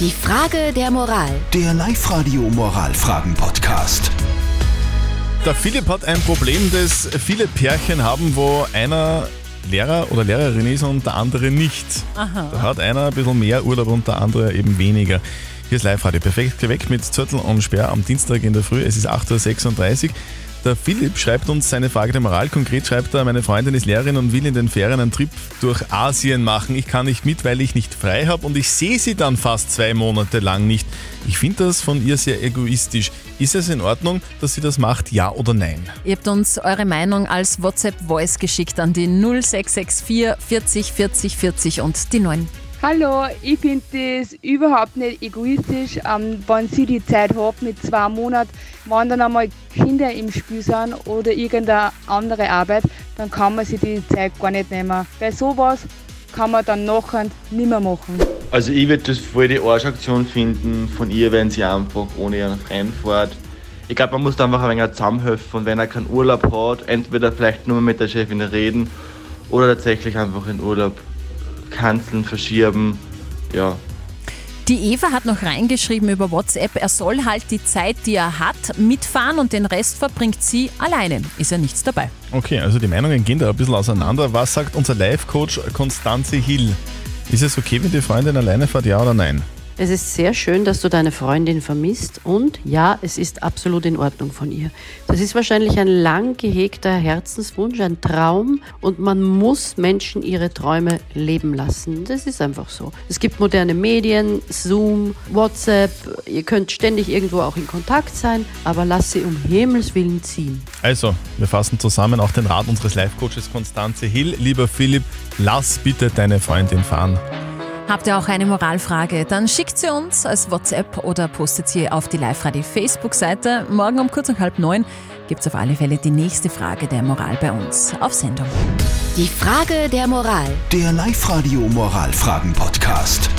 Die Frage der Moral. Der Live-Radio Moralfragen-Podcast. Der Philipp hat ein Problem, das viele Pärchen haben, wo einer Lehrer oder Lehrerin ist und der andere nicht. Aha. Da hat einer ein bisschen mehr Urlaub und der andere eben weniger. Hier ist Live-Radio. Perfekt geweckt mit Zürtel und Sperr am Dienstag in der Früh. Es ist 8.36 Uhr. Der Philipp schreibt uns seine Frage der Moral. Konkret schreibt er, meine Freundin ist Lehrerin und will in den Ferien einen Trip durch Asien machen. Ich kann nicht mit, weil ich nicht frei habe und ich sehe sie dann fast zwei Monate lang nicht. Ich finde das von ihr sehr egoistisch. Ist es in Ordnung, dass sie das macht, ja oder nein? Ihr habt uns eure Meinung als WhatsApp-Voice geschickt an die 0664 40 40 40 und die 9. Hallo, ich finde das überhaupt nicht egoistisch, ähm, wenn sie die Zeit hat mit zwei Monaten, wenn dann einmal Kinder im Spiel sind oder irgendeine andere Arbeit, dann kann man sich die Zeit gar nicht nehmen. Bei sowas kann man dann nachher nicht mehr machen. Also ich würde das voll die Arschaktion finden von ihr, wenn sie einfach ohne ihren Freund fährt. Ich glaube, man muss da einfach ein wenig zusammenhelfen und wenn er keinen Urlaub hat, entweder vielleicht nur mit der Chefin reden oder tatsächlich einfach in Urlaub canceln, verschieben. Ja, Die Eva hat noch reingeschrieben über WhatsApp, er soll halt die Zeit, die er hat, mitfahren und den Rest verbringt sie alleine. Ist ja nichts dabei. Okay, also die Meinungen gehen da ein bisschen auseinander. Was sagt unser Live-Coach Konstanze Hill? Ist es okay, wenn die Freundin alleine fährt, ja oder nein? Es ist sehr schön, dass du deine Freundin vermisst und ja, es ist absolut in Ordnung von ihr. Das ist wahrscheinlich ein lang gehegter Herzenswunsch, ein Traum und man muss Menschen ihre Träume leben lassen. Das ist einfach so. Es gibt moderne Medien, Zoom, WhatsApp, ihr könnt ständig irgendwo auch in Kontakt sein, aber lass sie um Himmels Willen ziehen. Also, wir fassen zusammen auch den Rat unseres Live-Coaches Konstanze Hill. Lieber Philipp, lass bitte deine Freundin fahren. Habt ihr auch eine Moralfrage? Dann schickt sie uns als WhatsApp oder postet sie auf die Live-Radio Facebook-Seite. Morgen um kurz nach halb neun gibt es auf alle Fälle die nächste Frage der Moral bei uns auf Sendung. Die Frage der Moral. Der Live-Radio Moralfragen-Podcast.